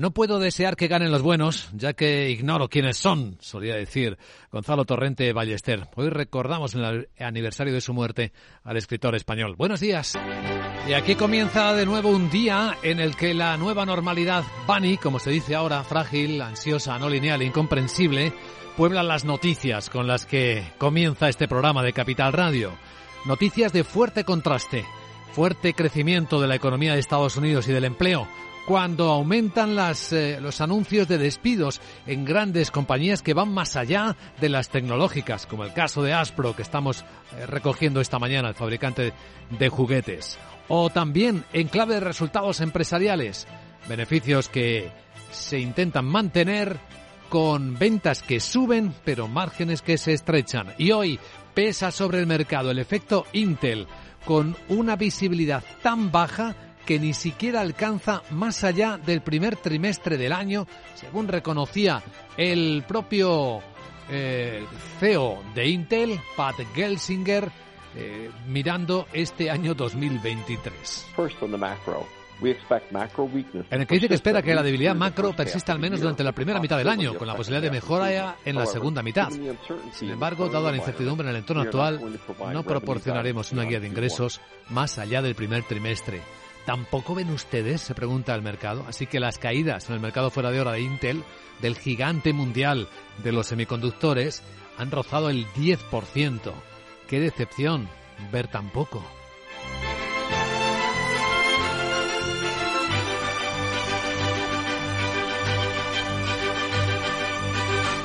No puedo desear que ganen los buenos, ya que ignoro quiénes son, solía decir Gonzalo Torrente Ballester. Hoy recordamos el aniversario de su muerte al escritor español. Buenos días. Y aquí comienza de nuevo un día en el que la nueva normalidad bunny, como se dice ahora, frágil, ansiosa, no lineal, incomprensible, puebla las noticias con las que comienza este programa de Capital Radio. Noticias de fuerte contraste, fuerte crecimiento de la economía de Estados Unidos y del empleo, cuando aumentan las, eh, los anuncios de despidos en grandes compañías que van más allá de las tecnológicas, como el caso de Aspro que estamos eh, recogiendo esta mañana, el fabricante de juguetes. O también en clave de resultados empresariales, beneficios que se intentan mantener con ventas que suben pero márgenes que se estrechan. Y hoy pesa sobre el mercado el efecto Intel con una visibilidad tan baja que ni siquiera alcanza más allá del primer trimestre del año, según reconocía el propio eh, CEO de Intel, Pat Gelsinger, eh, mirando este año 2023. En el que dice que espera que la debilidad macro persista al menos durante la primera mitad del año, con la posibilidad de mejora en la segunda mitad. Sin embargo, dada la incertidumbre en el entorno actual, no proporcionaremos una guía de ingresos más allá del primer trimestre. ¿Tampoco ven ustedes? Se pregunta el mercado. Así que las caídas en el mercado fuera de hora de Intel, del gigante mundial de los semiconductores, han rozado el 10%. ¡Qué decepción ver tan poco!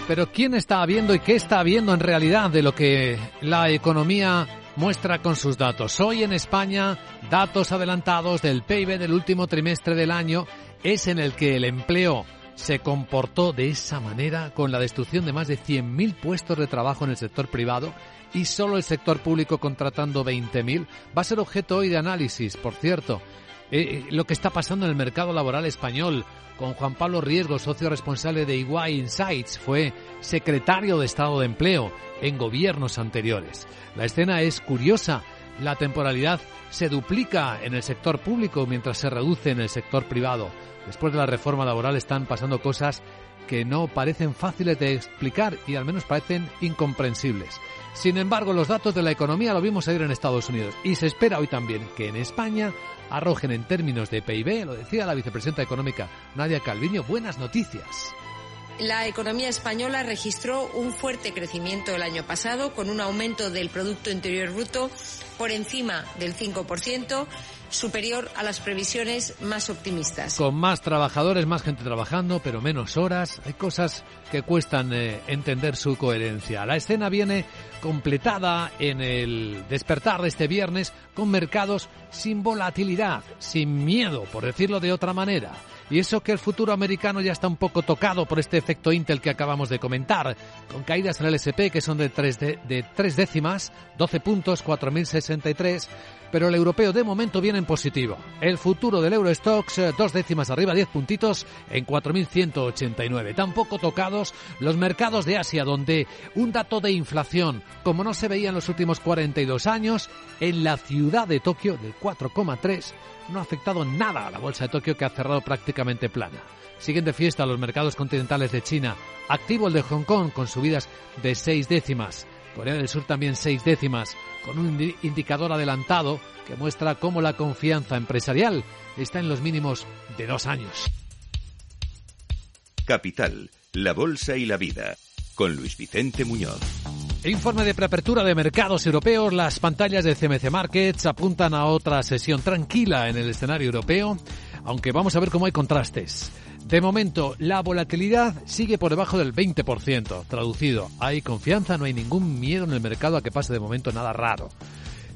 Pero ¿quién está viendo y qué está viendo en realidad de lo que la economía muestra con sus datos. Hoy en España, datos adelantados del PIB del último trimestre del año es en el que el empleo se comportó de esa manera con la destrucción de más de 100.000 puestos de trabajo en el sector privado y solo el sector público contratando 20.000. Va a ser objeto hoy de análisis, por cierto. Eh, eh, lo que está pasando en el mercado laboral español, con Juan Pablo Riesgo, socio responsable de EY Insights, fue secretario de Estado de Empleo en gobiernos anteriores. La escena es curiosa. La temporalidad se duplica en el sector público mientras se reduce en el sector privado. Después de la reforma laboral están pasando cosas que no parecen fáciles de explicar y al menos parecen incomprensibles. Sin embargo, los datos de la economía lo vimos ayer en Estados Unidos y se espera hoy también que en España arrojen en términos de PIB, lo decía la vicepresidenta económica Nadia Calviño, buenas noticias. La economía española registró un fuerte crecimiento el año pasado, con un aumento del Producto Interior Bruto por encima del 5%, superior a las previsiones más optimistas. Con más trabajadores, más gente trabajando, pero menos horas, hay cosas que cuestan eh, entender su coherencia. La escena viene completada en el despertar de este viernes con mercados sin volatilidad, sin miedo, por decirlo de otra manera. Y eso que el futuro americano ya está un poco tocado por este efecto Intel que acabamos de comentar, con caídas en el SP que son de tres, de, de tres décimas, 12 puntos, 4.063, pero el europeo de momento viene en positivo. El futuro del Eurostox, eh, dos décimas arriba, 10 puntitos en 4.189. Tampoco tocados los mercados de Asia, donde un dato de inflación, como no se veía en los últimos 42 años, en la ciudad de Tokio del 4,3 no ha afectado nada a la bolsa de Tokio que ha cerrado prácticamente plana. Siguen de fiesta los mercados continentales de China, activo el de Hong Kong con subidas de seis décimas. Corea del Sur también seis décimas, con un indicador adelantado que muestra cómo la confianza empresarial está en los mínimos de dos años. Capital, la Bolsa y la Vida, con Luis Vicente Muñoz. Informe de preapertura de mercados europeos. Las pantallas de CMC Markets apuntan a otra sesión tranquila en el escenario europeo, aunque vamos a ver cómo hay contrastes. De momento, la volatilidad sigue por debajo del 20%. Traducido, hay confianza, no hay ningún miedo en el mercado a que pase de momento nada raro.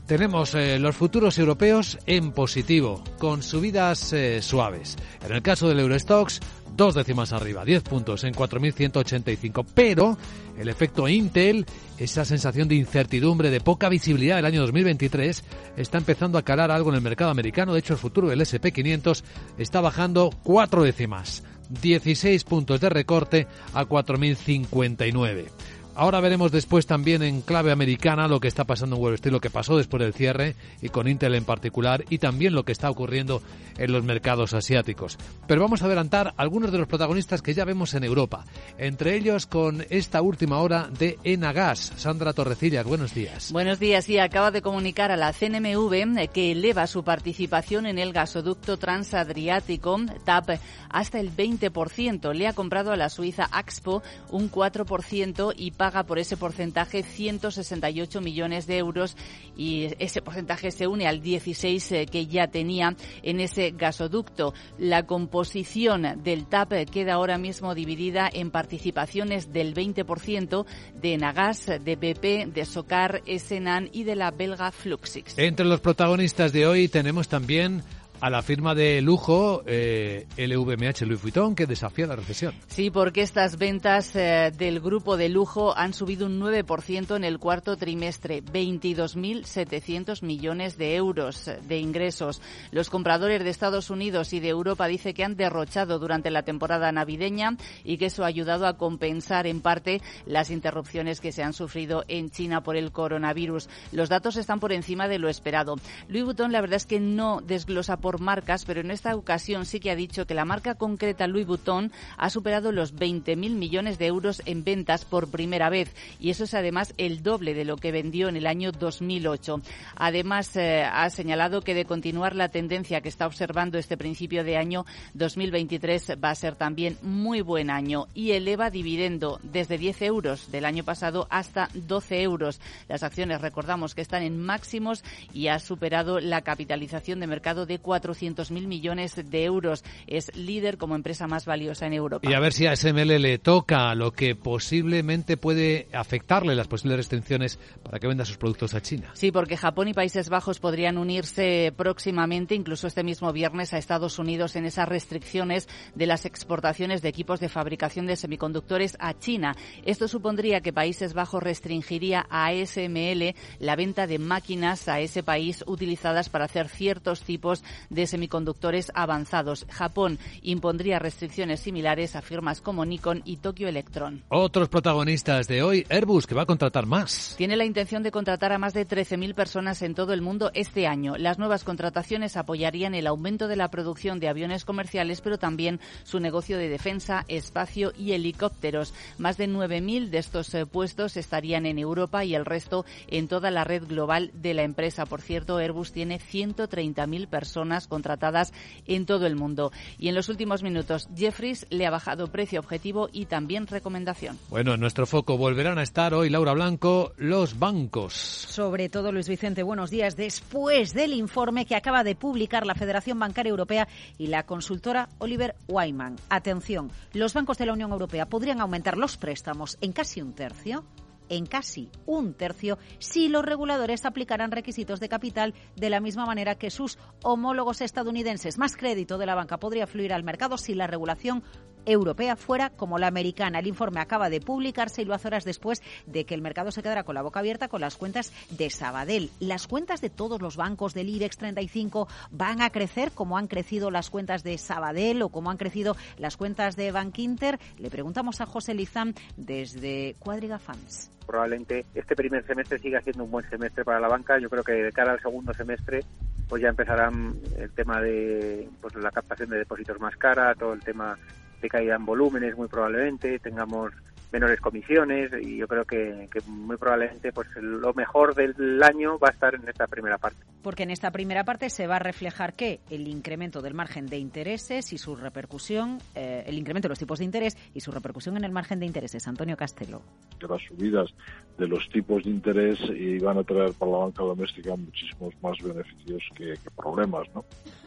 Tenemos eh, los futuros europeos en positivo, con subidas eh, suaves. En el caso del Eurostox, dos décimas arriba, 10 puntos en 4.185. Pero el efecto Intel, esa sensación de incertidumbre, de poca visibilidad del año 2023, está empezando a calar algo en el mercado americano. De hecho, el futuro del SP500 está bajando cuatro décimas. 16 puntos de recorte a 4.059. Ahora veremos después también en clave americana lo que está pasando en Wall Street, lo que pasó después del cierre y con Intel en particular y también lo que está ocurriendo en los mercados asiáticos. Pero vamos a adelantar algunos de los protagonistas que ya vemos en Europa, entre ellos con esta última hora de Enagas. Sandra Torrecillas, buenos días. Buenos días y acaba de comunicar a la CNMV que eleva su participación en el gasoducto transadriático TAP hasta el 20%. Le ha comprado a la Suiza Axpo un 4% y por ese porcentaje 168 millones de euros y ese porcentaje se une al 16 eh, que ya tenía en ese gasoducto. La composición del TAP queda ahora mismo dividida en participaciones del 20% de Nagas, de BP, de Socar, Esenan y de la belga Fluxix. Entre los protagonistas de hoy tenemos también a la firma de lujo eh, LVMH Louis Vuitton que desafía la recesión. Sí, porque estas ventas eh, del grupo de lujo han subido un 9% en el cuarto trimestre, 22.700 millones de euros de ingresos. Los compradores de Estados Unidos y de Europa dice que han derrochado durante la temporada navideña y que eso ha ayudado a compensar en parte las interrupciones que se han sufrido en China por el coronavirus. Los datos están por encima de lo esperado. Louis Vuitton la verdad es que no desglosa por por marcas, pero en esta ocasión sí que ha dicho que la marca concreta Louis Vuitton ha superado los 20.000 millones de euros en ventas por primera vez y eso es además el doble de lo que vendió en el año 2008. Además, eh, ha señalado que de continuar la tendencia que está observando este principio de año 2023 va a ser también muy buen año y eleva dividendo desde 10 euros del año pasado hasta 12 euros. Las acciones, recordamos que están en máximos y ha superado la capitalización de mercado de 4 400.000 millones de euros. Es líder como empresa más valiosa en Europa. Y a ver si a SML le toca lo que posiblemente puede afectarle las posibles restricciones para que venda sus productos a China. Sí, porque Japón y Países Bajos podrían unirse próximamente, incluso este mismo viernes, a Estados Unidos en esas restricciones de las exportaciones de equipos de fabricación de semiconductores a China. Esto supondría que Países Bajos restringiría a SML la venta de máquinas a ese país utilizadas para hacer ciertos tipos de semiconductores avanzados. Japón impondría restricciones similares a firmas como Nikon y Tokyo Electron. Otros protagonistas de hoy, Airbus, que va a contratar más. Tiene la intención de contratar a más de 13.000 personas en todo el mundo este año. Las nuevas contrataciones apoyarían el aumento de la producción de aviones comerciales, pero también su negocio de defensa, espacio y helicópteros. Más de 9.000 de estos eh, puestos estarían en Europa y el resto en toda la red global de la empresa. Por cierto, Airbus tiene 130.000 personas contratadas en todo el mundo. Y en los últimos minutos, Jeffries le ha bajado precio objetivo y también recomendación. Bueno, en nuestro foco volverán a estar hoy, Laura Blanco, los bancos. Sobre todo, Luis Vicente, buenos días. Después del informe que acaba de publicar la Federación Bancaria Europea y la consultora Oliver Wyman. Atención, los bancos de la Unión Europea podrían aumentar los préstamos en casi un tercio en casi un tercio si los reguladores aplicaran requisitos de capital de la misma manera que sus homólogos estadounidenses. Más crédito de la banca podría fluir al mercado si la regulación europea fuera como la americana. El informe acaba de publicarse y lo hace horas después de que el mercado se quedara con la boca abierta con las cuentas de Sabadell. Las cuentas de todos los bancos del IBEX 35 van a crecer como han crecido las cuentas de Sabadell o como han crecido las cuentas de Bank Inter. Le preguntamos a José Lizán desde Cuadriga Funds probablemente este primer semestre siga siendo un buen semestre para la banca. Yo creo que de cara al segundo semestre pues ya empezarán el tema de pues la captación de depósitos más cara, todo el tema de caída en volúmenes muy probablemente, tengamos menores comisiones y yo creo que, muy probablemente pues lo mejor del año va a estar en esta primera parte. Porque en esta primera parte se va a reflejar que el incremento del margen de intereses y su repercusión, eh, el incremento de los tipos de interés y su repercusión en el margen de intereses. Antonio Castelo. Que las subidas de los tipos de interés iban a traer para la banca doméstica muchísimos más beneficios que, que problemas, ¿no?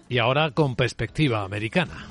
Y ahora con perspectiva americana.